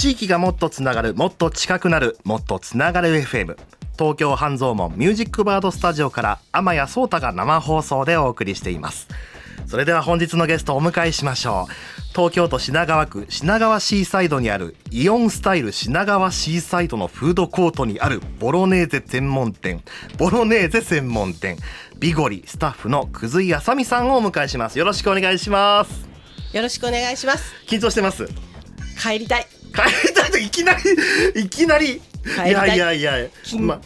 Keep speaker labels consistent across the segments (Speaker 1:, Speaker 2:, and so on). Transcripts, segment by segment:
Speaker 1: 地域がもっとつながるもっと近くなるもっとつながる FM 東京半蔵門ミュージックバードスタジオから天谷壮太が生放送でお送りしています。それでは本日のゲストをお迎えしましょう。東京都品川区品川シーサイドにあるイオンスタイル品川シーサイドのフードコートにあるボロネーゼ専門店。ボロネーゼ専門店。ビゴリスタッフのくずいあさみさんをお迎えします。よろしくお願いします。
Speaker 2: よろしくお願いします。
Speaker 1: 緊張してます？
Speaker 2: 帰りたい
Speaker 1: 帰りたいといきなりいきなり。
Speaker 2: い。
Speaker 1: いやいやいやま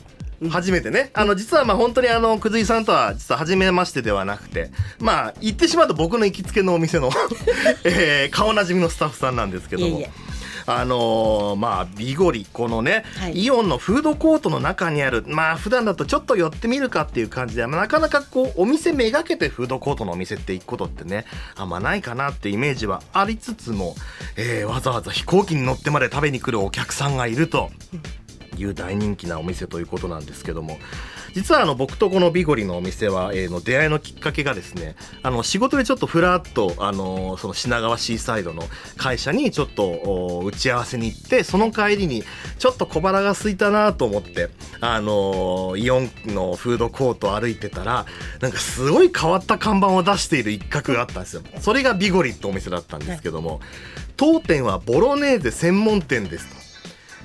Speaker 1: 初めてね。あの実はまあ本当にあのくずいさんとは実は初めましてではなくてまあ言ってしまうと僕の行きつけのお店の、えー顔なじみのスタッフさんなんですけども。
Speaker 2: いえいえ
Speaker 1: あのーまあビゴリこのね、
Speaker 2: はい。
Speaker 1: イオンのフードコートの中にあるまあ普段だとちょっと寄ってみるかっていう感じでまあなかなかこうお店めがけてフードコートのお店って行くことってねあんまないかなってイメージはありつつも、えーわざわざ飛行機に乗ってまで食べに来るお客さんがいるという大人気なお店ということなんですけども実はあの僕とこのビゴリのお店は、えーの出会いのきっかけがですねあの仕事でちょっとふらっとあのその品川シーサイドの会社にちょっと打ち合わせに行ってその帰りにちょっと小腹が空いたなと思ってあのイオンのフードコートを歩いてたらなんかすごい変わった看板を出している一角があったんですよそれがビゴリってお店だったんですけども当店はボロネーゼ専門店ですと。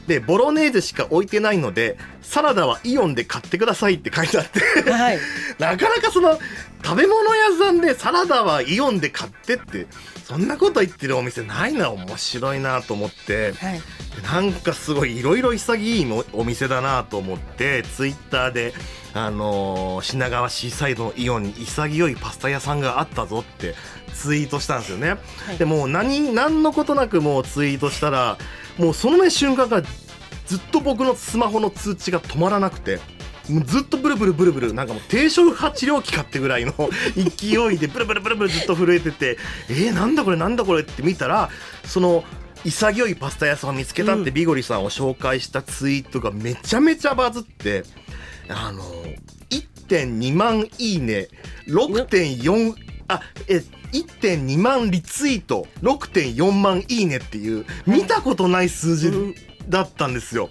Speaker 1: でボロネーゼしか置いてないのでサラダはイオンで買ってくださいって書いてあって。
Speaker 2: はい。
Speaker 1: なかなかその食べ物屋さんでサラダはイオンで買ってってそんなこと言ってるお店ないな面白いなと思って
Speaker 2: はい
Speaker 1: でなんかすごいいろいろ潔いもお店だなと思ってツイッターで、あのー品川シーサイドのイオンに潔いパスタ屋さんがあったぞってツイートしたんですよね。
Speaker 2: い
Speaker 1: でもう何何のことなくもうツイートしたらもうそのね瞬間からずっと僕のスマホの通知が止まらなくて。もうずっとブルブルブルブルなんかもう低周波治療器かってぐらいの 勢いでブルブルブルブルずっと震えててえー、なんだこれなんだこれって見たらその潔いパスタ屋さんを見つけたってビゴリさんを紹介したツイートがめちゃめちゃバズってあの1.2万いいね6.4あえ1.2万リツイート6.4万いいねっていう見たことない数字だったんですよ。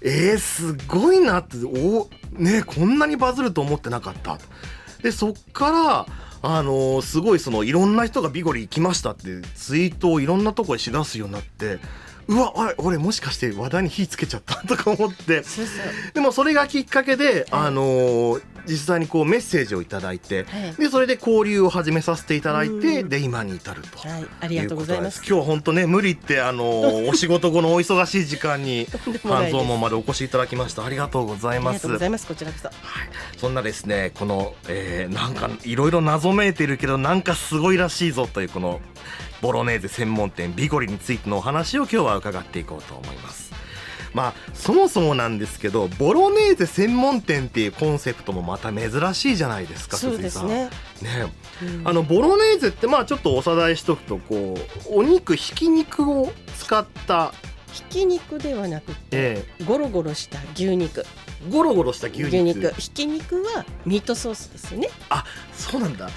Speaker 1: えー、すごいなっておねこんなにバズると思ってなかった。でそっからあのーすごいそのいろんな人がビゴリ行きましたってツイートをいろんなとこでしだすようになってうわあれ俺もしかして話題に火つけちゃった？とか思って。でもそれがきっかけで、
Speaker 2: はい。
Speaker 1: あのー実際にこうメッセージをいただいて、
Speaker 2: はい。
Speaker 1: でそれで交流を始めさせていただいて
Speaker 2: うん。
Speaker 1: で今に至ると。
Speaker 2: はいありがとうございます。
Speaker 1: 今日は本当ね無理ってあのー お仕事後のお忙しい時間に半蔵門までお越しいただきました。ありがとうござい
Speaker 2: あり
Speaker 1: ます
Speaker 2: がとうございますこちらこそ。
Speaker 1: はい、そんなですねこの、えーなんかいろいろ謎めいているけどなんかすごいらしいぞというこのボロネーゼ専門店ビゴリについてのお話を今日は伺っていこうと思います。まあそもそもなんですけどボロネーゼ専門店っていうコンセプトもまた珍しいじゃないですか
Speaker 2: そうですね。
Speaker 1: 鈴井さん。ね。
Speaker 2: うん。
Speaker 1: あのボロネーゼってまあちょっとおさらいしとくとこうお肉ひき肉を使った、
Speaker 2: ひき肉ではなくて
Speaker 1: え
Speaker 2: ゴロゴロした牛肉。
Speaker 1: ーゴロゴロした牛肉。
Speaker 2: 牛肉。ひき肉はミートソースですよね。
Speaker 1: あそうなんだ。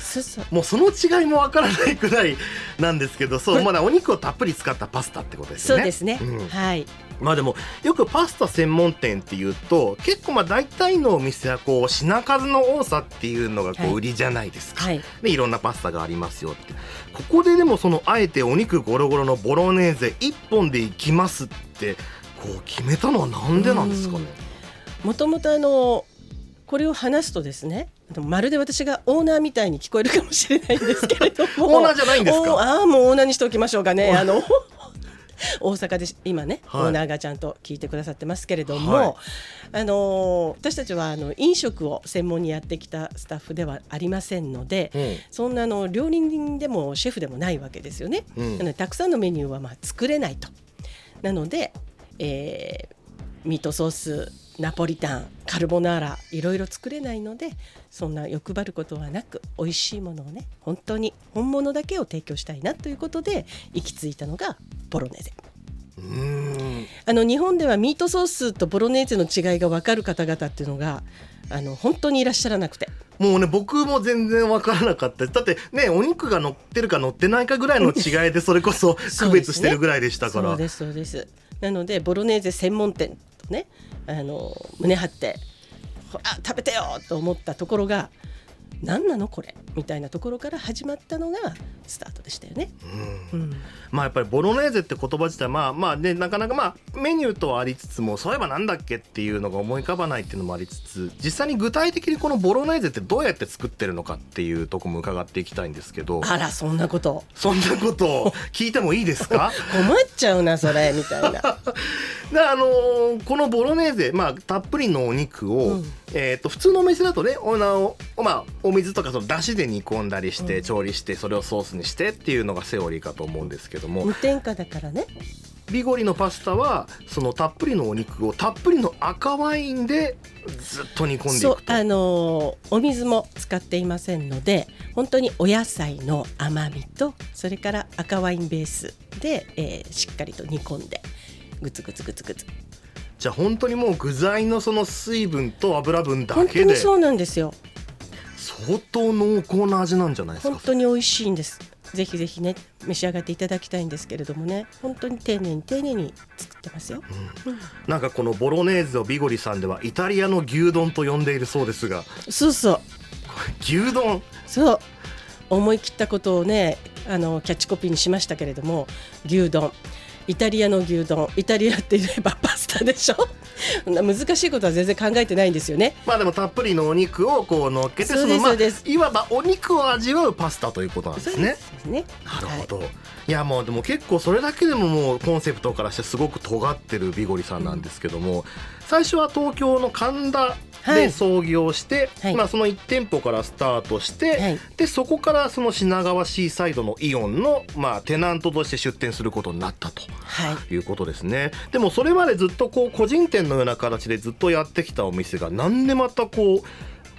Speaker 1: もうその違いもわからないくらいなんですけどそうまだお肉をたっぷり使ったパスタってことですよね。
Speaker 2: そうですね、
Speaker 1: うん。
Speaker 2: はい。
Speaker 1: まあでもよくパスタ専門店っていうと結構まあ大体のお店はこう品数の多さっていうのがこ
Speaker 2: はい。う
Speaker 1: 売りじゃないですか。
Speaker 2: はい。
Speaker 1: でいろんなパスタがありますよって。ここででもそのあえてお肉ゴロゴロのボロネーゼ1本でいきますってこう決めたのはなんでなんですかね？
Speaker 2: もともとあのこれを話すとですねまるで私がオーナーみたいに聞こえるかもしれないんですけれども。
Speaker 1: オーナーじゃないんですか？
Speaker 2: おああもうオーナーにしておきましょうかね。あの 大阪で今ね、
Speaker 1: はい。
Speaker 2: オーナーがちゃんと聞いてくださってますけれども、
Speaker 1: はい。
Speaker 2: あのー私たちはあの飲食を専門にやってきたスタッフではありませんので、
Speaker 1: うん。
Speaker 2: そんなあの料理人でもシェフでもないわけですよね。
Speaker 1: うん。
Speaker 2: なのでたくさんのメニューはまあ作れないと。なので、えーミートソースナポリタンカルボナーラいろいろ作れないのでそんな欲張ることはなく美味しいものをね本当に本物だけを提供したいなということで行き着いたのがボロネーゼ。
Speaker 1: うん。
Speaker 2: あの日本ではミートソースとボロネーゼの違いが分かる方々っていうのがあの本当にいらっしゃらなくて。
Speaker 1: もうね僕も全然わからなかった。だってねお肉が乗ってるか乗ってないかぐらいの違いでそれこそ区別してるぐらいでしたから。
Speaker 2: そうですそうです。なのでボロネーゼ専門店。とねあの胸張ってあ食べてよと思ったところが何なのこれみたいなところから始まったのがスタートでしたよね。
Speaker 1: うん。
Speaker 2: うん、
Speaker 1: まあやっぱりボロネーゼって言葉自体まあまあねなかなかまあメニューとはありつつもそういえばなんだっけっていうのが思い浮かばないっていうのもありつつ実際に具体的にこのボロネーゼってどうやって作ってるのかっていうとこも伺っていきたいんですけど。
Speaker 2: あらそんなこと。
Speaker 1: そんなことを聞いてもいいですか？
Speaker 2: 困っちゃうなそれみたいな。
Speaker 1: であのーこのボロネーゼ、まあ、たっぷりのお肉を、
Speaker 2: うん。
Speaker 1: えー、と普通のお店だとねおなお,、まあ、お水とかその出汁で煮込んだりして、
Speaker 2: うん。
Speaker 1: 調理してそれをソースにしてっていうのがセオリーかと思うんですけども。
Speaker 2: 無添加だからね。
Speaker 1: ビゴリのパスタはそのたっぷりのお肉をたっぷりの赤ワインでずっと煮込んでいくと。
Speaker 2: そうあのーお水も使っていませんので本当にお野菜の甘みとそれから赤ワインベースで、えーしっかりと煮込んでグツグツグツグツ。
Speaker 1: じゃあ本当にもう具材のその水分と油分だ
Speaker 2: 本
Speaker 1: けで。
Speaker 2: 当にそうなんですよ
Speaker 1: 相当濃厚な味なんじゃないですか？
Speaker 2: 本当に美味しいんです。ぜひぜひね召し上がっていただきたいんですけれどもね。本当に丁寧に丁寧に作ってますよ、うん。
Speaker 1: なんかこのボロネーゼをビゴリさんではイタリアの牛丼と呼んでいるそうですが。
Speaker 2: そうそう。
Speaker 1: 牛丼？
Speaker 2: そう。思い切ったことをねあのキャッチコピーにしましたけれども牛丼イタリアの牛丼イタリアって言えばパスタでしょ？難しいことは全然考えてないんですよね。
Speaker 1: まあでもたっぷりのお肉をこう乗っけて
Speaker 2: そ
Speaker 1: のまあいわばお肉を味わうパスタということなんですね。
Speaker 2: すね。
Speaker 1: なるほど、い、やもうでも結構それだけでももうコンセプトからしてすごく尖ってるビゴリさんなんですけども、最初は東京の神田
Speaker 2: はい
Speaker 1: で創業して、
Speaker 2: はい。
Speaker 1: まあその1店舗からスタートして、
Speaker 2: はい。
Speaker 1: でそこからその品川シーサイドのイオンのまあテナントとして出店することになったと。
Speaker 2: はい。
Speaker 1: いうことですね。でもそれまでずっとこう個人店のような形でずっとやってきたお店がなんでまたこう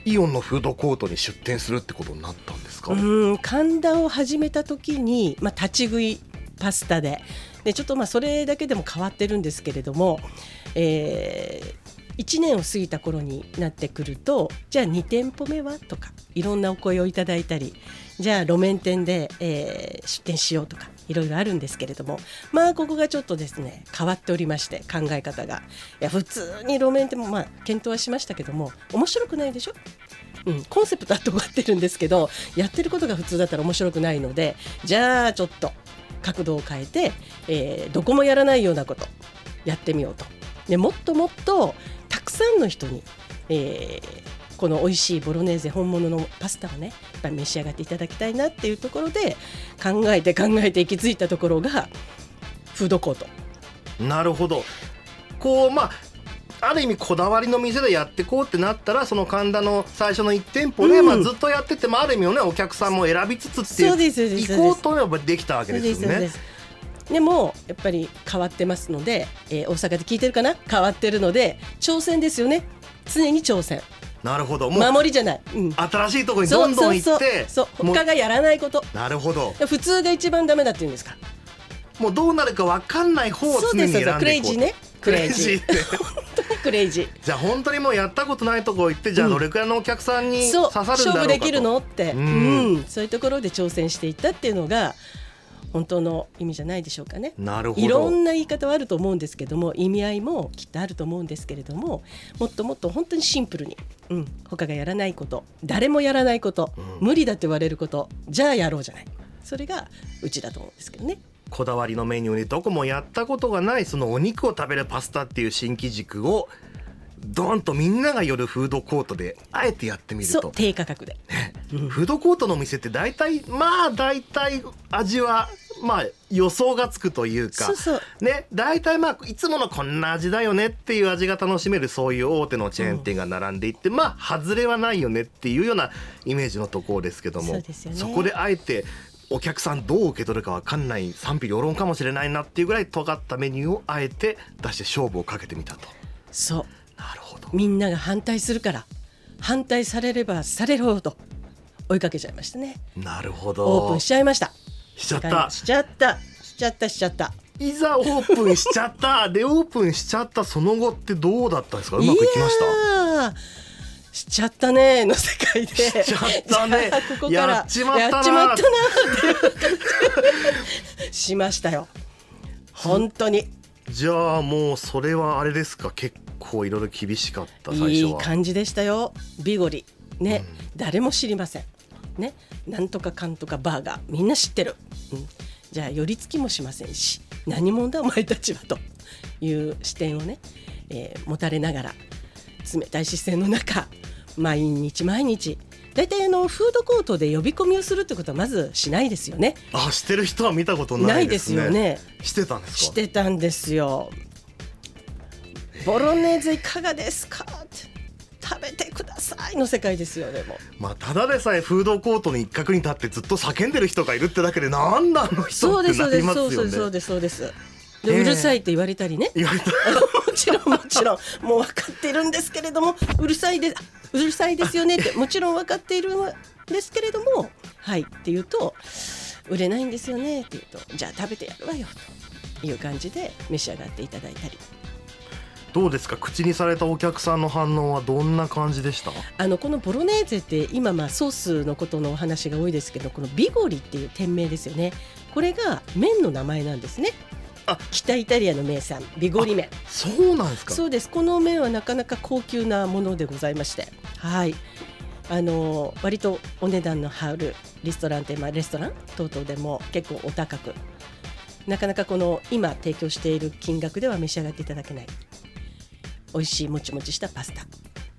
Speaker 1: イオンのフードコートに出店するってことになったんですか、
Speaker 2: うん神田を始めた時に、まあ、立ち食いパスタで。でちょっとまあそれだけでも変わってるんですけれども、え1年を過ぎた頃になってくるとじゃあ2店舗目はとかいろんなお声をいただいたりじゃあ路面店で、えー出店しようとかいろいろあるんですけれどもまあここがちょっとですね変わっておりまして考え方が。いや普通に路面店もまあ検討はしましたけども面白くないでしょ？うん、コンセプトは尖ってるんですけどやってることが普通だったら面白くないのでじゃあちょっと角度を変えて、えーどこもやらないようなことやってみようと。でもっともっとたくさんの人に、えーこの美味しいボロネーゼ本物のパスタをねやっぱり召し上がっていただきたいなっていうところで考えて考えて行き着いたところがフードコート。
Speaker 1: なるほど。こうまあある意味こだわりの店でやってこうってなったらその神田の最初の1店舗で、
Speaker 2: うん。
Speaker 1: まあ、ずっとやっててもある意味のねお客さんも選びつつっていう行こうとやっぱできたわけですよね。
Speaker 2: でもやっぱり変わってますので、えー大阪で聞いてるかな？変わってるので挑戦ですよね。常に挑戦。
Speaker 1: なるほど。
Speaker 2: 守りじゃない、うん、
Speaker 1: 新しいところにどんどん行って
Speaker 2: そうそうそう。
Speaker 1: もう
Speaker 2: 他がやらないこと。
Speaker 1: なるほど。
Speaker 2: 普通が一番ダメだって言うんですか？
Speaker 1: もうどうなるか分かんない方を常に選んでいこう
Speaker 2: クレイジーね。
Speaker 1: クレイジー。って。
Speaker 2: クレイジー。
Speaker 1: じゃあ本当にもうやったことないとこ行ってじゃあどれくらいのお客さんに刺さるんだろうかと。
Speaker 2: 勝負できるの？って、
Speaker 1: う
Speaker 2: うんん。そういうところで挑戦していったっていうのが本当の意味じゃないでしょうかね。
Speaker 1: なるほど。
Speaker 2: いろんな言い方はあると思うんですけども意味合いもきっとあると思うんですけれどももっともっと本当にシンプルに、うん、他がやらないこと誰もやらないこと、
Speaker 1: うん。
Speaker 2: 無理だって言われることじゃあやろうじゃない。それがうちだと思うんですけどね。
Speaker 1: こだわりのメニューにどこもやったことがないそのお肉を食べるパスタっていう新機軸をドーンとみんなが寄るフードコートであえてやってみると。
Speaker 2: そう低価格で、う ん
Speaker 1: フードコートのお店って大体まあ大体味はまあ予想がつくというか
Speaker 2: そうそう。
Speaker 1: ね大体まあいつものこんな味だよねっていう味が楽しめるそういう大手のチェーン店が並んでいって、まあ外れはないよねっていうようなイメージのところですけども
Speaker 2: ね。
Speaker 1: こであえてお客さんどう受け取るか分かんない賛否両論かもしれないなっていうぐらい尖ったメニューをあえて出して勝負をかけてみたと。
Speaker 2: そう。
Speaker 1: なるほど。
Speaker 2: みんなが反対するから反対されればされるほど追いかけちゃいましたね。
Speaker 1: なるほど。
Speaker 2: オープンしちゃいました
Speaker 1: しちゃった。
Speaker 2: しちゃった。しちゃったしちゃった。
Speaker 1: いざオープンしちゃった。でオープンしちゃったその後ってどうだったんですか？うまくいきました？
Speaker 2: たしちゃったねの世界で。
Speaker 1: しちゃったね。
Speaker 2: ここから
Speaker 1: やっちまったな。
Speaker 2: やっちまったなって。しましたよ。本当に。
Speaker 1: じゃあもうそれはあれですか？結構いろいろ厳しかった最初
Speaker 2: いい
Speaker 1: は
Speaker 2: 感じでしたよ。ビゴリ。ね、誰も知りませんねなんとかかんとかバーガーみんな知ってる、うん、じゃあ寄り付きもしませんし何者だお前たちはという視点をね、えー持たれながら冷たい視線の中毎日毎日大体あのフードコートで呼び込みをするってことはまずしないですよね。
Speaker 1: あしてる人は見たこと
Speaker 2: な
Speaker 1: ないいですすね
Speaker 2: でよね。
Speaker 1: してたんですか？
Speaker 2: してたんですよ。ボロネーゼいかがですか？って食べてくださいの世界ですよねもう。
Speaker 1: まあただでさえフードコートの一角に立ってずっと叫んでる人がいるってだけでなんだあの人
Speaker 2: そうですそう
Speaker 1: ってなりま
Speaker 2: ですそうそう
Speaker 1: すよね
Speaker 2: そうですそうです。
Speaker 1: え
Speaker 2: で
Speaker 1: え
Speaker 2: うるさいって言われたりね。
Speaker 1: 言われた
Speaker 2: もちろんもちろんもう分かっているんですけれどもうるさいでうるさいですよねって もちろん分かっているんですけれどもはいって言うと売れないんですよねって言うとじゃあ食べてやるわよという感じで召し上がっていただいたり
Speaker 1: どうですか？口にされたお客さんの反応はどんな感じでした？
Speaker 2: あのこのボロネーゼって今まあソースのことのお話が多いですけどこのビゴリっていう店名ですよね。これが麺の名前なんですね。
Speaker 1: あ
Speaker 2: 北イタリアの名産ビゴリ麺。
Speaker 1: そうなんですか。
Speaker 2: そうです。この麺はなかなか高級なものでございまして。はい。あの割とお値段の張るリストランって、まあ、レストラン？等々でも結構お高く。なかなかこの今提供している金額では召し上がっていただけない美味しいもちもちしたパスタ。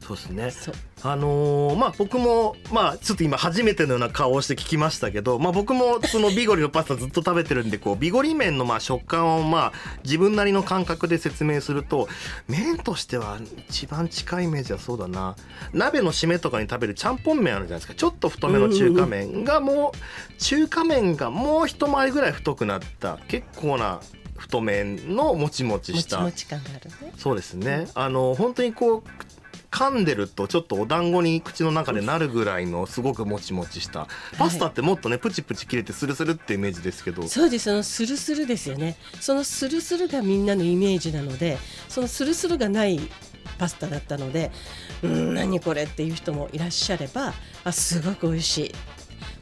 Speaker 1: そうですね。あのーまあ僕もまあちょっと今初めてのような顔をして聞きましたけどまあ僕もそのビゴリのパスタずっと食べてるんでこうビゴリ麺のまあ食感をまあ自分なりの感覚で説明すると麺としては一番近いイメージはそうだな。鍋の締めとかに食べるちゃんぽん麺あるじゃないですか。ちょっと太めの中華麺がもう中華麺がもう一回りぐらい太くなった結構な太麺のもちもち
Speaker 2: も
Speaker 1: した
Speaker 2: ちもち感があるね。
Speaker 1: そうですね。あの本当にこう噛んでるとちょっとお団子に口の中でなるぐらいのすごくもちもちした。パスタってもっとねプチプチ切れてスルスルってイメージですけど。
Speaker 2: そうです。そのスルスルですよね。そのスルスルがみんなのイメージなのでそのスルスルがないパスタだったのでうん何これっていう人もいらっしゃればあすごく美味し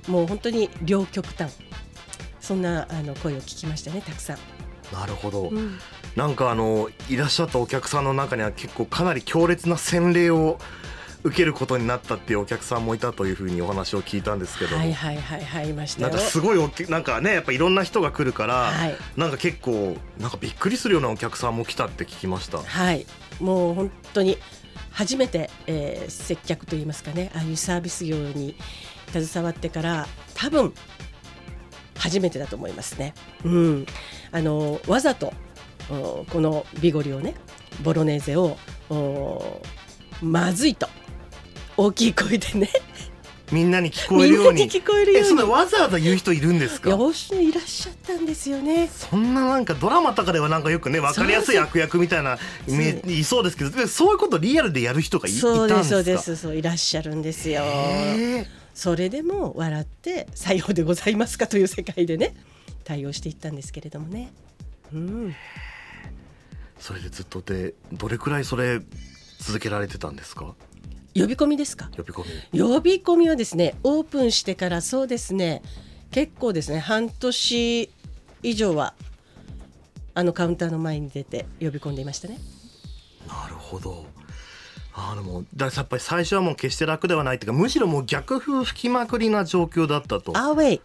Speaker 2: い。もう本当に両極端。そんなあの声を聞きましたねたくさん、
Speaker 1: なるほど、
Speaker 2: うん。
Speaker 1: なんかあのいらっしゃったお客さんの中には結構かなり強烈な洗礼を受けることになったっていうお客さんもいたというふうにお話を聞いたんですけど、
Speaker 2: はいはいはいはいいましたよ。
Speaker 1: なんかすごいおきなんかねやっぱいろんな人が来るから、
Speaker 2: はい。
Speaker 1: なんか結構なんかびっくりするようなお客さんも来たって聞きました？
Speaker 2: はい。もう本当に初めて、えー接客といいますかねああいうサービス業に携わってから多分初めてだと思いますね。うん、あのわざとおこのビゴリをねボロネーゼをおまずいと大きい声でね。
Speaker 1: みんなに聞こえるように。
Speaker 2: 聞こえるように。
Speaker 1: えそんなわざわざ言う人いるんですか？
Speaker 2: いらっしゃったんですよね。
Speaker 1: そんななんかドラマとかではなんかよくね分かりやすい悪役みたいないそうですけどでそういうことリアルでやる人がいい
Speaker 2: そう
Speaker 1: たんですか？
Speaker 2: ですそうですそういらっしゃるんですよ。それでも笑って「さようでございますか」という世界でね対応していったんですけれどもね。うん、
Speaker 1: それでずっとでどれくらいそれ続けられてたんですか？
Speaker 2: 呼び込みですか？
Speaker 1: 呼び込み。
Speaker 2: 呼び込みはですねオープンしてからそうですね結構ですね半年以上はあのカウンターの前に出て呼び込んでいましたね。
Speaker 1: なるほどあでもだやっぱり最初はもう決して楽ではないっていうかむしろもう逆風吹きまくりな状況だったと。
Speaker 2: アウェイ。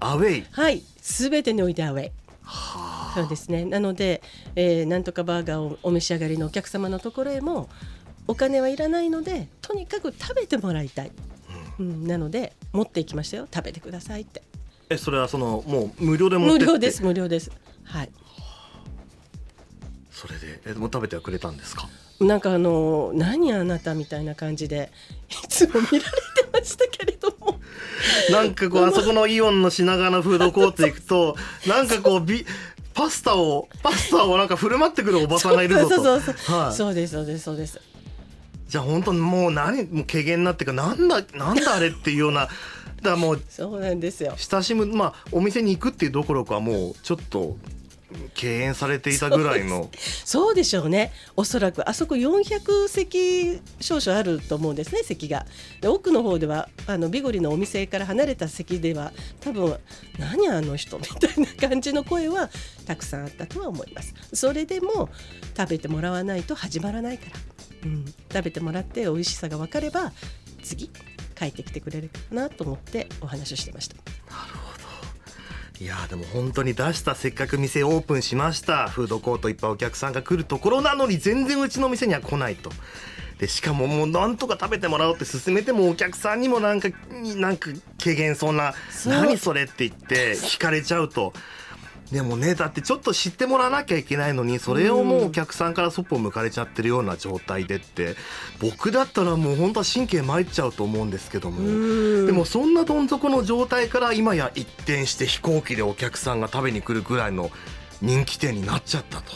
Speaker 1: アウェイ。
Speaker 2: はい。全てにおいてアウェイ。
Speaker 1: は
Speaker 2: そうですね。なので、えーなんとかバーガーをお召し上がりのお客様のところへもお金はいらないのでとにかく食べてもらいたい。うん、なので持っていきましたよ。食べてくださいって。
Speaker 1: えそれはそのもう無料で持ってって？
Speaker 2: 無料です。無料です。はい。
Speaker 1: それでえもう食べてはくれたんですか？
Speaker 2: なんかあの何あなたみたいな感じでいつも見られてましたけれども。
Speaker 1: なんかこうあそこのイオンの品川のフードコート行くとなんかこうビパスタをパスタをなんか振る舞ってくるおばさんがいるぞと。
Speaker 2: そうそうそうそう、
Speaker 1: はい。
Speaker 2: そうですそうですそうです。
Speaker 1: じゃあ本当にもう何もう軽減なってかなんだなんだあれっていうようなだもう
Speaker 2: そうなんですよ。
Speaker 1: 親しむまあお店に行くっていうどころかもうちょっと敬遠されていたぐらいの。
Speaker 2: そうでしょうね。おそらく。あそこ400席少々あると思うんですね席が。で奥の方ではあのビゴリのお店から離れた席では多分何あの人みたいな感じの声はたくさんあったとは思います。それでも食べてもらわないと始まらないから、うん、食べてもらって美味しさが分かれば次帰ってきてくれるかなと思ってお話をしてました。
Speaker 1: いやーでも本当に出したせっかく店オープンしましたフードコートいっぱいお客さんが来るところなのに全然うちの店には来ないと。でしかももうなんとか食べてもらおうって勧めてもお客さんにもなんかなんか軽減そうな「
Speaker 2: そう
Speaker 1: 何それ」って言って惹かれちゃうと。でもねだってちょっと知ってもらわなきゃいけないのにそれをもうお客さんからそっぽを向かれちゃってるような状態でって僕だったらもう本当は神経参っちゃうと思うんですけどもでもそんなどん底の状態から今や一転して飛行機でお客さんが食べに来るぐらいの人気店になっちゃったと。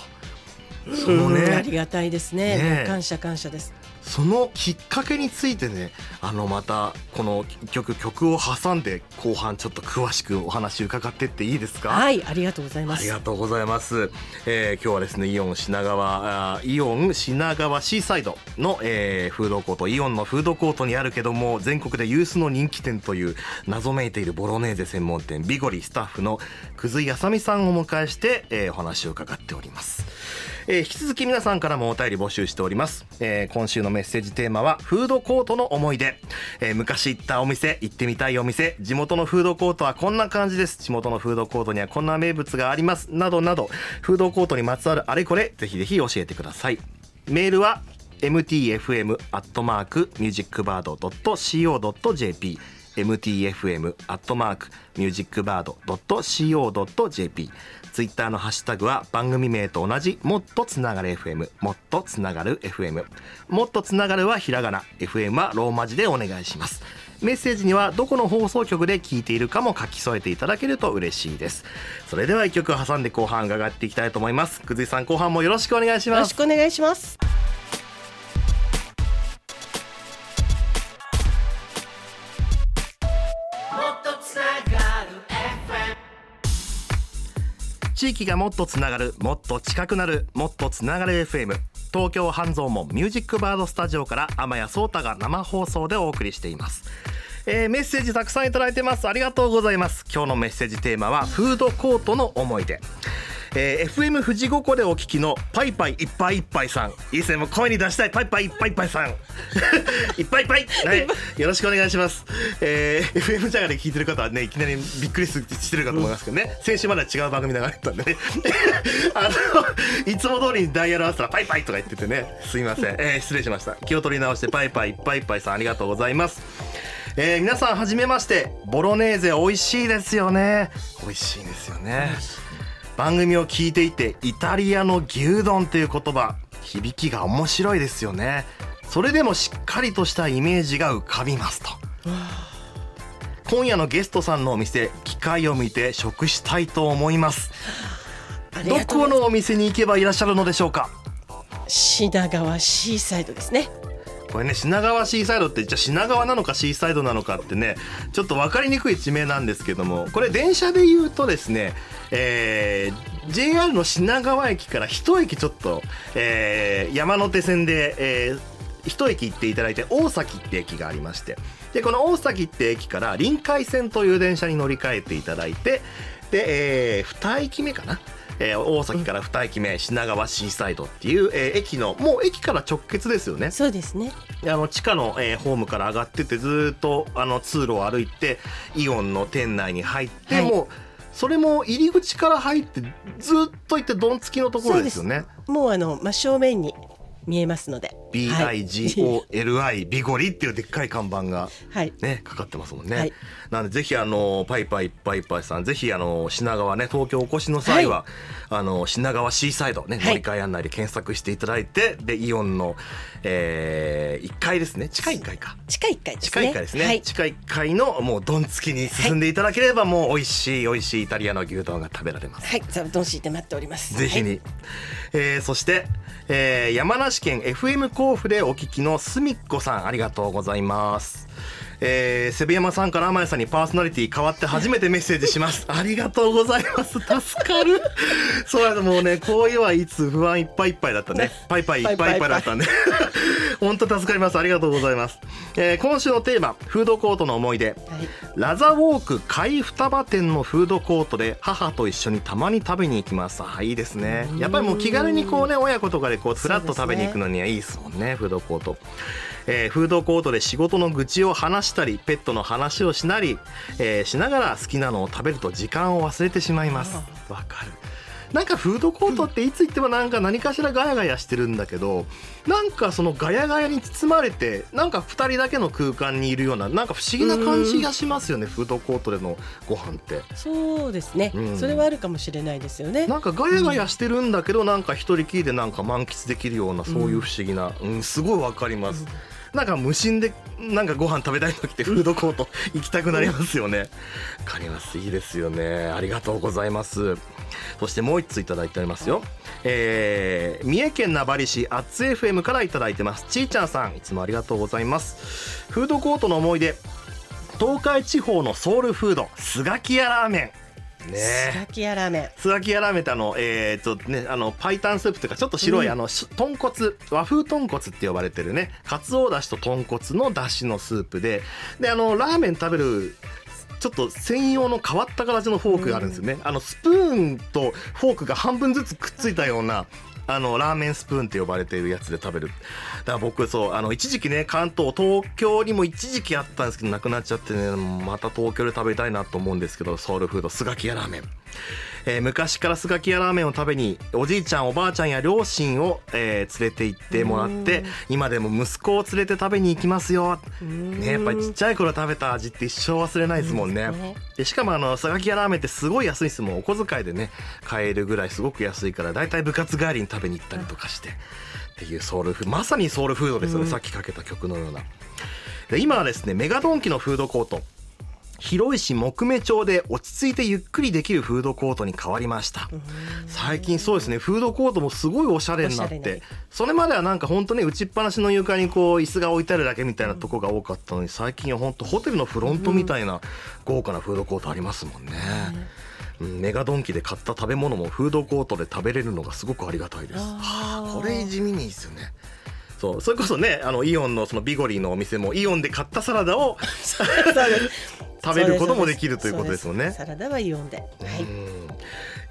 Speaker 1: その
Speaker 2: うんあ
Speaker 1: ね
Speaker 2: りがたいですね。
Speaker 1: ねえ。
Speaker 2: 感謝感謝です
Speaker 1: そのきっかけについてねあのまたこの曲曲を挟んで後半ちょっと詳しくお話伺ってっていいですか？
Speaker 2: はいありがとうございます。
Speaker 1: ありがとうございます、えー今日はですねイオン品川イオン品川シーサイドの、えーフードコートイオンのフードコートにあるけども全国で有数の人気店という謎めいているボロネーゼ専門店ビゴリスタッフの久津井あさみさんをお迎えして、えーお話を伺っておりますえー引き続き皆さんからもお便り募集しております、えー今週のメッセージテーマはフードコートの思い出、えー昔行ったお店行ってみたいお店。地元のフードコートはこんな感じです。地元のフードコートにはこんな名物があります。などなど。フードコートにまつわるあれこれぜひぜひ教えてください。メールは mtfm.musicbird.co.jp mtfm.musicbird.co.jp ツイッターのハッシュタグは番組名と同じもっとつながる FM もっとつながる FM もっとつながるはひらがな。FM はローマ字でお願いします。メッセージにはどこの放送局で聞いているかも書き添えていただけると嬉しいです。それでは一曲挟んで後半伺っていきたいと思います。くずいさん後半もよろしくお願いします。
Speaker 2: よろしくお願いします。
Speaker 1: 域がもっとつながるもっと近くなるもっとつながる FM 東京半蔵門ミュージックバードスタジオから天谷壮太が生放送でお送りしています。えーメッセージたくさんいただいてます。ありがとうございます。今日のメッセージテーマはフードコートの思い出。えー FM 富士五湖でお聞きのパイパイいっぱいいっぱいさん。いいですねもう声に出したいパイパイいっぱいいっぱいさん。いっぱいいっぱい。はい。よろしくお願いします、えー FM ジャガで聞いてる方はねいきなりびっくりすしてるかと思いますけどね、先週までは違う番組流れてたんでね。あのいつも通りにダイヤル合わせたらパイパイとか言っててね。すいません、えー失礼しました。気を取り直してパイパイいっぱいいっぱいさんありがとうございます。えー皆さんはじめまして。ボロネーゼ美味しいですよね。美味しいですよね番組を聞いていてイタリアの牛丼という言葉響きが面白いですよね。それでもしっかりとしたイメージが浮かびますと。今夜のゲストさんのお店機会を見て食したいと思います。どこのお店に行けばいらっしゃるのでしょうか？
Speaker 2: す品川シーサイドですね
Speaker 1: これね品川シーサイドってじゃあ品川なのかシーサイドなのかってねちょっと分かりにくい地名なんですけどもこれ電車で言うとですね、えー JR の品川駅から一駅ちょっと、えー山手線で、えー一駅行っていただいて大崎って駅がありましてでこの大崎って駅から臨海線という電車に乗り換えていただいてで、えー、2駅目かな、えー大崎から2駅目品川シーサイドっていう、えー駅のもう駅から直結ですよね。
Speaker 2: そうですね。
Speaker 1: であの地下の、えーホームから上がってってずーっとあの通路を歩いてイオンの店内に入って、
Speaker 2: はい。
Speaker 1: もうそれも入り口から入ってずっと行ってどんつきのところですよね。
Speaker 2: もうあの真正面に見えますので。
Speaker 1: BIGOLI ビゴリっていうでっかい看板が
Speaker 2: はい。
Speaker 1: ねかかってますもんね。
Speaker 2: はい。
Speaker 1: なのでぜひあのパイパイいっぱいいっぱいさんぜひあの品川ね東京お越しの際は、あの品川シーサイドね
Speaker 2: はい。
Speaker 1: 乗り換え案内で検索していただいて、でイオンの、えー、1階ですね。地下1階か。
Speaker 2: 地下1階ですね。
Speaker 1: 地下1階ですね、
Speaker 2: はい。
Speaker 1: 地下1階のもうどんつきに進んでいただければ、もう美味しい美味しいイタリアの牛丼が食べられます、
Speaker 2: はい。座布団敷いて待っております
Speaker 1: ぜひに、
Speaker 2: はい
Speaker 1: えーそして、えー山梨県 FM 甲府でお聞きのすみっこさんありがとうございます。えー、セブ山さんから天谷さんにパーソナリティ変わって初めてメッセージします。ありがとうございます。助かる。そうやもうね、こういうはいつ不安いっぱいいっぱいだったね。パイパイいっぱいいっぱいだったんで。本当助かります。ありがとうございます。えー今週のテーマ、フードコートの思い出。
Speaker 2: はい
Speaker 1: ラザウォーク貝双葉店のフードコートで母と一緒にたまに食べに行きますあいいですねやっぱりもう気軽にこうね親子とかでこうフラッと食べに行くのにはいいですもんねフードコート、えーフードコートで仕事の愚痴を話したりペットの話をしなり、えーしながら好きなのを食べると時間を忘れてしまいます。わかる。なんかフードコートっていつ行ってもなんか何かしらガヤガヤしてるんだけどなんかそのガヤガヤに包まれてなんか2人だけの空間にいるようななんか不思議な感じがしますよねフードコートでのご飯って。
Speaker 2: そうですね、
Speaker 1: うん。
Speaker 2: それはあるかもしれないですよね。
Speaker 1: なんかガヤガヤしてるんだけどなんか一人きりでなんか満喫できるようなそういう不思議な、うんすごいわかります、なんか無心でなんかご飯食べたい時ってフードコート行きたくなりますよね。わかりますいいですよね。ありがとうございます。そしてもう一ついただいておりますよ、えー三重県名張市アッツ FM からいただいてます。ちーちゃんさんいつもありがとうございます。フードコートの思い出東海地方のソウルフードスガキヤラーメンね。え
Speaker 2: スガキヤラーメン。
Speaker 1: スガキヤラーメンってあのえー、っとねあのパイタンスープというかちょっと白い、
Speaker 2: うん。
Speaker 1: あのし豚骨和風豚骨って呼ばれてるねかつおだしと豚骨のだしのスープでであのラーメン食べるちょっと専用の変わった形のフォークがあるんですよね、あのスプーンとフォークが半分ずつくっついたようなあのラーメンスプーンって呼ばれているやつで食べる。だから僕そうあの一時期ね関東東京にも一時期あったんですけどなくなっちゃってねまた東京で食べたいなと思うんですけどソウルフードスガキヤラーメン。えー昔からスガキヤラーメンを食べにおじいちゃんおばあちゃんや両親を、えー連れて行ってもらって今でも息子を連れて食べに行きますよ、ね、やっぱりちっちゃい頃食べた味って一生忘れないですもんね。
Speaker 2: で
Speaker 1: しかもあのスガキヤラーメンってすごい安いですもん。お小遣いでね買えるぐらいすごく安いからだいたい部活帰りに食べに行ったりとかしてっていうソウルフまさにソウルフードですよね、さっきかけた曲のような。で今はですねメガドンキのフードコート広いし木目調で落ち着いてゆっくりできるフードコートに変わりました。最近そうですね。フードコートもすごいおしゃれになって。それまではなんか本当に打ちっぱなしの床にこう椅子が置いてあるだけみたいなとこが多かったのに最近は本当ホテルのフロントみたいな豪華なフードコートありますもんね、うんメガドンキで買った食べ物もフードコートで食べれるのがすごくありがたいです。はあこれ地味にいいですよねそう。それこそねあのイオンのそのビゴリーのお店もイオンで買ったサラダを 食べることもできるということですもんね。
Speaker 2: サラダはイオンで。はい。
Speaker 1: うん。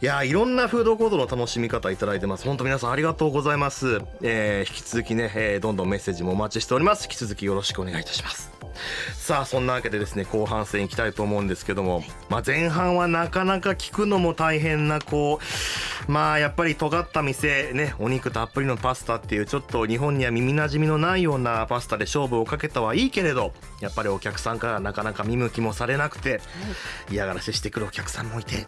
Speaker 1: いやいろんなフードコートの楽しみ方いただいてます。本当皆さんありがとうございます、えー引き続きね、えーどんどんメッセージもお待ちしております。引き続きよろしくお願いいたしますさあそんなわけでですね後半戦いきたいと思うんですけども、まあ、前半はなかなか聞くのも大変なこうまあやっぱり尖った店ねお肉たっぷりのパスタっていうちょっと日本には耳なじみのないようなパスタで勝負をかけたはいいけれどやっぱりお客さんからなかなか見向きもされなくて嫌がらせしてくるお客さんもいて、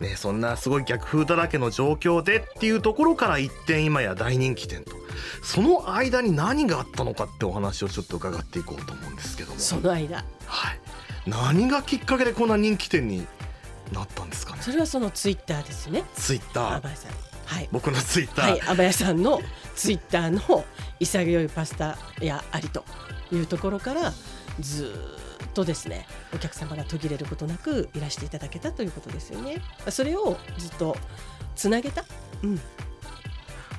Speaker 1: ね、そんなすごい逆風だらけの状況でっていうところから一転今や大人気店とその間に何があったのかってお話をちょっと伺っていこうと思うんですけども、
Speaker 2: その間。
Speaker 1: はい、何がきっかけでこんな人気店になったんですかね
Speaker 2: それはそのツイッターですね。
Speaker 1: ツイッター。
Speaker 2: はい。
Speaker 1: 僕のツイッター、
Speaker 2: はい、アバヤさんのツイッターの潔いパスタやありというところからずーっとですねお客様が途切れることなくいらしていただけたということですよね。それをずっとつなげた、うん、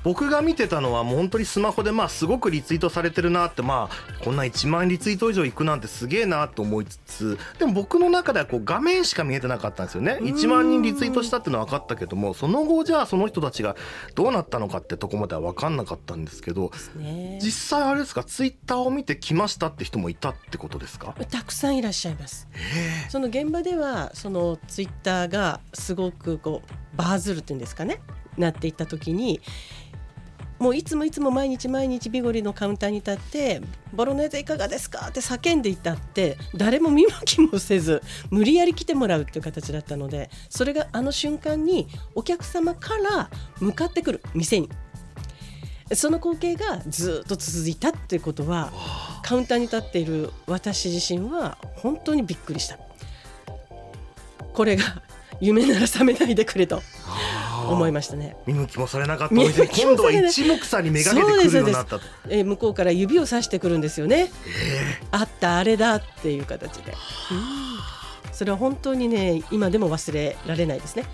Speaker 1: 僕が見てたのはもう本当にスマホでまあすごくリツイートされてるなってまあこんな1万リツイート以上いくなんてすげえなと思いつつでも僕の中ではこう画面しか見えてなかったんですよね。1万人リツイートしたってのは分かったけどもその後じゃあその人たちがどうなったのかってとこまでは分かんなかったんですけど
Speaker 2: ね。
Speaker 1: 実際あれですか？ツイッターを見て来ましたって人もいたってことですか？
Speaker 2: たくさんいらっしゃいます。その現場ではそのツイッターがすごくこうバズるっていうんですかね？なっていった時にもういつもいつも毎日毎日ビゴリのカウンターに立って「ボロネーゼいかがですか?」って叫んでいたって誰も見向きもせず無理やり来てもらうっていう形だったのでそれがあの瞬間にお客様から向かってくる店に。その光景がずっと続いたっていうことはカウンターに立っている私自身は本当にびっくりした。これが夢なら覚めないでくれと。思いましたね。
Speaker 1: 見向きもされなかったお店今度は一目散にめがけてくるようになったと。
Speaker 2: えー向こうから指をさしてくるんですよね。あったあれだっていう形で、うんそれは本当にね今でも忘れられないですね。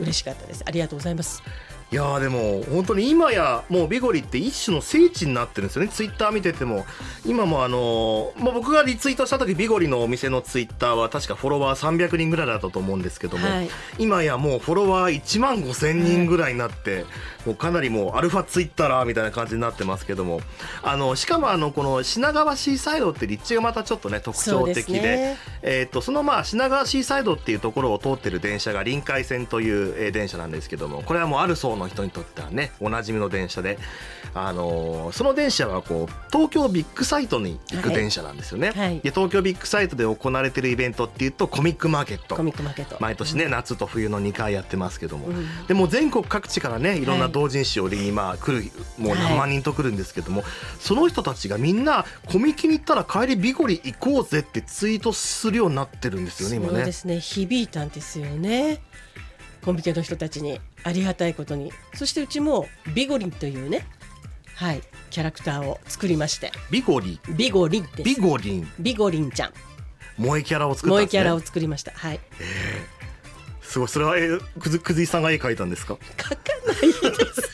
Speaker 2: 嬉しかったです。ありがとうございます。
Speaker 1: いやーでも本当に今やもうビゴリって一種の聖地になってるんですよね。ツイッター見てても。今もあのーまあ、僕がリツイートした時ビゴリのお店のツイッターは確かフォロワー300人ぐらいだったと思うんですけども、
Speaker 2: はい。
Speaker 1: 今やもうフォロワー1万5千人ぐらいになって、もうかなりもうアルファツイッターみたいな感じになってますけどもあのしかもあのこの品川シーサイドって立地がまたちょっとね特徴的
Speaker 2: そう
Speaker 1: でえー、とそのまあ品川シーサイドっていうところを通ってる電車が臨海線という、えー電車なんですけどもこれはもうある層の人にとってはねおなじみの電車で、あのーその電車はこう東京ビッグサイトに行く
Speaker 2: はい
Speaker 1: 電車なんですよね。
Speaker 2: はい。
Speaker 1: で東京ビッグサイトで行われてるイベントっていうとコミックマーケット。
Speaker 2: コミックマーケット。
Speaker 1: 毎年ね、夏と冬の2回やってますけども、
Speaker 2: うん。
Speaker 1: でも全国各地からねいろんな
Speaker 2: はい。
Speaker 1: 同人誌を売りにまあ来るもう何万人と来るんですけども、その人たちがみんなコミケに行ったら帰りビゴリ行こうぜってツイートするようになってるんですよね今ね。
Speaker 2: そうで。すね。響いたんですよね。コンビニの人たちにありがたいことに。そしてうちもビゴリンというねはいキャラクターを作りまして。
Speaker 1: ビゴリ
Speaker 2: ビゴリンです。
Speaker 1: ビゴリン。
Speaker 2: ビゴリンちゃん。
Speaker 1: 萌えキャラを作ったんですね。
Speaker 2: 萌えキャラを作りました。はい。
Speaker 1: すごい。それはえーくずくずいさんが絵描いたんですか、
Speaker 2: 書かないです。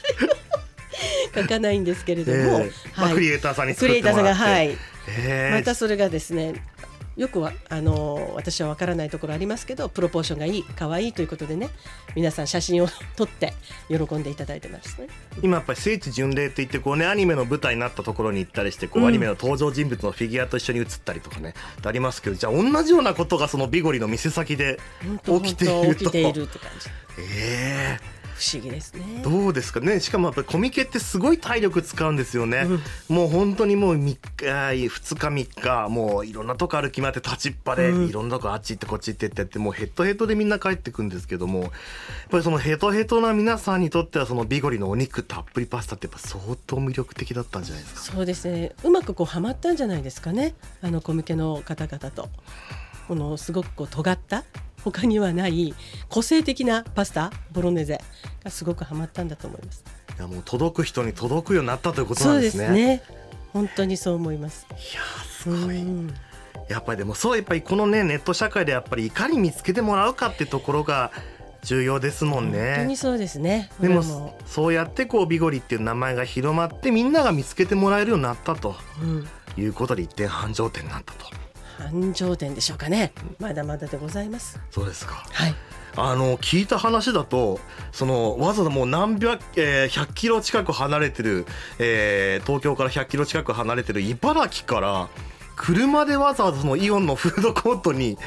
Speaker 2: 書かないんですけれども、
Speaker 1: えー。まあ、
Speaker 2: はい。
Speaker 1: クリエイターさんに
Speaker 2: クリエイター
Speaker 1: もらって
Speaker 2: さんがはい。
Speaker 1: えー。
Speaker 2: またそれがですねよくはあの私は分からないところありますけどプロポーションがいい可愛いということでね皆さん写真を撮って喜んでいただいてますね。
Speaker 1: 今やっぱり聖地巡礼って言ってこうねアニメの舞台になったところに行ったりしてこう、
Speaker 2: うん。
Speaker 1: アニメの登場人物のフィギュアと一緒に写ったりとかねありますけどじゃあ同じようなことがそのビゴリの店先で起きていると。
Speaker 2: 起きているって感じ。
Speaker 1: え
Speaker 2: 不思議ですね。
Speaker 1: ー、。どうですか？ねしかもやっぱりコミケってすごい体力使うんですよね、もう本当にもう3日2日3日もういろんなとこ歩き回って立ちっぱで、
Speaker 2: うん。
Speaker 1: いろんなとこあっち行ってこっち行ってってやってもうヘトヘトでみんな帰ってくんですけどもやっぱりそのヘトヘトな皆さんにとってはそのビゴリのお肉たっぷりパスタってやっぱ相当魅力的だったんじゃないですか？
Speaker 2: そうですね。うまくこうはまったんじゃないですかね。あのコミケの方々と。このすごくこう尖った他にはない個性的なパスタボロネーゼがすごくはまったんだと思います。
Speaker 1: いやもう届く人に届くようになったということな
Speaker 2: そうで
Speaker 1: んですね。
Speaker 2: すね本当にそう思います。
Speaker 1: いやーすごい。
Speaker 2: うん
Speaker 1: やっぱりでもそうやっぱりこのねネット社会でやっぱりいかに見つけてもらうかってところが重要ですもん
Speaker 2: 本当
Speaker 1: ね
Speaker 2: に。そうですね。
Speaker 1: でもそうやってこうビゴリっていう名前が広まってみんなが見つけてもらえるようになったということで一点繁盛店になったと。
Speaker 2: 繁盛店でしょうかね。まだまだでございます。
Speaker 1: そうですか。
Speaker 2: はい。
Speaker 1: あの聞いた話だとそのわざわざもう何百、えー、100キロ近く離れてる、えー東京から100キロ近く離れてる茨城から車でわざわざそのイオンのフードコートに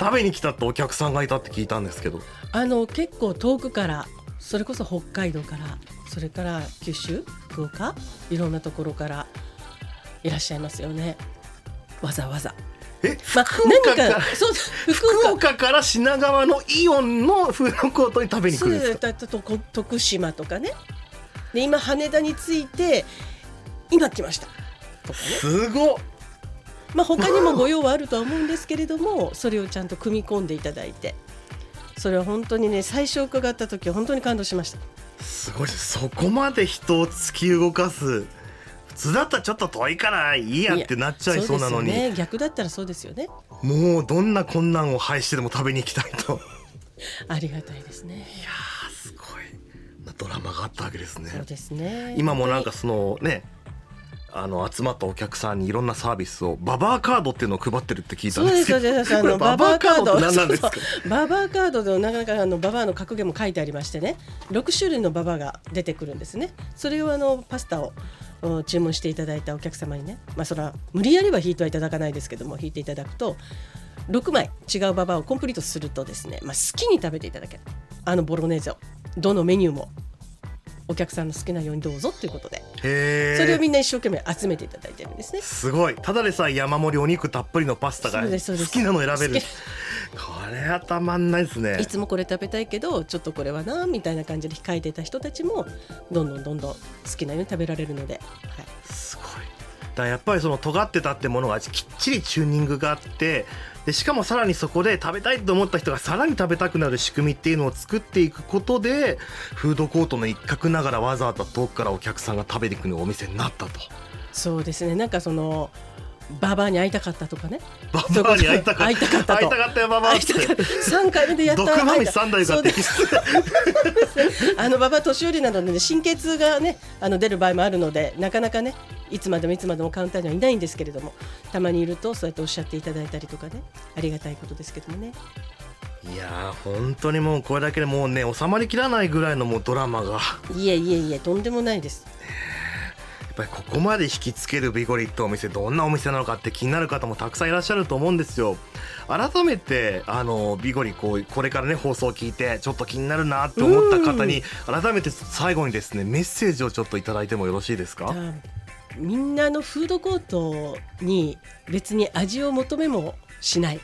Speaker 1: 食べに来たってお客さんがいたって聞いたんですけど
Speaker 2: あの結構遠くからそれこそ北海道からそれから九州福岡いろんなところからいらっしゃいますよねわざわざ。
Speaker 1: え
Speaker 2: まあ、
Speaker 1: 福岡から
Speaker 2: 何かそう福
Speaker 1: 福
Speaker 2: 岡
Speaker 1: 岡から品川のイオンのフードコートに食べに来るんですか？
Speaker 2: 徳島とかね。で今羽田に着いて今来ました。とかね。
Speaker 1: すごっ。
Speaker 2: まあ他にもご用はあるとは思うんですけれどもそれをちゃんと組み込んでいただいて。それは本当にね最初伺った時は本当に感動しました。
Speaker 1: すごいそこまで人を突き動かす普通だったらちょっと遠いからいいやってなっちゃいそうなのに、
Speaker 2: ね。逆だったらそうですよね。
Speaker 1: もうどんな困難を排してでも食べに行きたいと。
Speaker 2: ありがたいですね。
Speaker 1: いやーすごい。なドラマがあったわけですね。
Speaker 2: そうですね。
Speaker 1: 今もなんかそのねあの集まったお客さんにいろんなサービスをババアカードっていうのを配ってるって聞いたん
Speaker 2: そう
Speaker 1: でけど
Speaker 2: ですすそうです。あ
Speaker 1: これ
Speaker 2: のババアカード
Speaker 1: 何なんですか？
Speaker 2: そうそうババアカードでなかなかあのババアの格言も書いてありましてね。6種類のババアが出てくるんですね。それをあのパスタをお注文していただいたお客様にね。まあそれは無理やりは引いてはいただかないですけども引いていただくと6枚違うババアをコンプリートするとですね、まあ、好きに食べていただける。あのボロネーゼをどのメニューもお客さんの好きなようにどうぞということで。
Speaker 1: へ
Speaker 2: それをみ
Speaker 1: え
Speaker 2: んな一生懸命集めていただいてるんですね。
Speaker 1: すごい。ただでさえ山盛りお肉たっぷりのパスタが好きなの選べる。これはたまんないですね。
Speaker 2: いつもこれ食べたいけどちょっとこれはなみたいな感じで控えてた人たちもどんどんどんどん好きなように食べられるので、はい、
Speaker 1: すごいだやっぱりその尖ってたってものがきっちりチューニングがあってでしかもさらにそこで食べたいと思った人がさらに食べたくなる仕組みっていうのを作っていくことでフードコートの一角ながらわざわざ遠くからお客さんが食べてくるお店になったと。
Speaker 2: そうですねなんかそのババアに会いたかったとかね。
Speaker 1: ババアに会いたかった。
Speaker 2: 会いたかったと。
Speaker 1: 会いたかったよババアって。
Speaker 2: 3回目でやった
Speaker 1: 毒まみ三台買ってきて
Speaker 2: あのババア年寄りなので、ね、神経痛がねあの出る場合もあるのでなかなかねいつまでもいつまでもカウンターにはいないんですけれどもたまにいるとそうやっておっしゃっていただいたりとかねありがたいことですけどもね。
Speaker 1: いやー本当にもうこれだけでもうね収まりきらないぐらいのもうドラマが。や
Speaker 2: いえいえいえとんでもないです
Speaker 1: っぱりここまで引きつけるビゴリットお店どんなお店なのかって気になる方もたくさんいらっしゃると思うんですよ。改めてあのビゴリこうこれからね放送を聞いてちょっと気になるなって思った方に改めて最後にですねメッセージをちょっといただいてもよろしいですか？
Speaker 2: みんなのフードコートに別に味を求めもしない。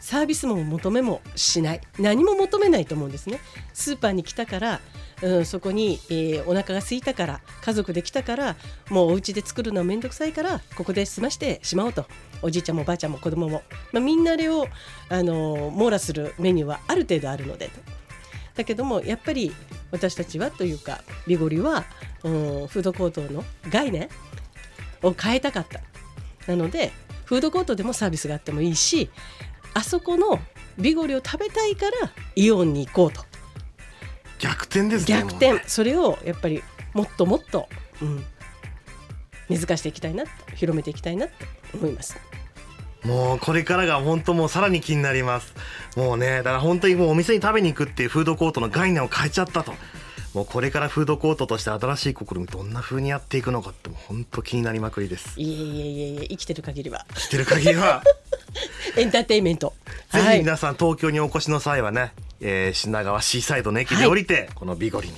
Speaker 2: サービスも求めもしない。何も求めないと思うんですね。スーパーに来たから、うん、そこに、えー、お腹が空いたから家族で来たからもうお家で作るのは面倒くさいからここで済ましてしまおうと。おじいちゃんもおばあちゃんも子供も、まあ、みんなあれを、あの網羅するメニューはある程度あるので。とだけどもやっぱり私たちはというかビゴリは、うん、フードコートの概念を変えたかった。なのでフードコートでもサービスがあってもいいしあそこのビゴリを食べたいからイオンに行こうと。
Speaker 1: 逆転ですね
Speaker 2: 逆転。それをやっぱりもっともっと、うん、根付かしていきたいな広めていきたいなと思います。
Speaker 1: もうこれからが本当もうさらに気になります。もうねだから本当にもうお店に食べに行くっていうフードコートの概念を変えちゃったと。もうこれからフードコートとして新しい試みどんな風にやっていくのかって本当気になりまくりです。
Speaker 2: いえいえいえいえ生きてる限りは。
Speaker 1: 生きてる限りは。
Speaker 2: エンターテインメント。
Speaker 1: ぜひ皆さん、東京にお越しの際はね、えー、品川シーサイドの駅で降りて、はい、このビゴリに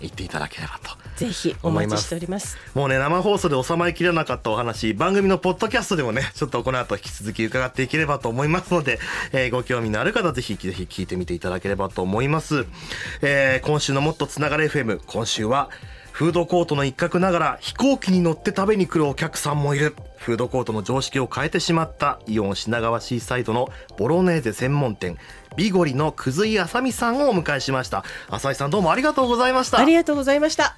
Speaker 1: 行っていただければと
Speaker 2: ぜひお待ちしております。
Speaker 1: もうね生放送で収まりきらなかったお話番組のポッドキャストでもね ちょっとこの後引き続き伺っていければと思いますので、えー、ご興味のある方ぜひぜひ聞いてみていただければと思います、えー、今週のもっとつながれ FM 今週はフードコートの一角ながら飛行機に乗って食べに来るお客さんもいる。フードコートの常識を変えてしまったイオン品川シーサイドのボロネーゼ専門店ビゴリのくずいあさみさんをお迎えしました。浅井さんどうもありがとうございました。
Speaker 2: ありがとうございました。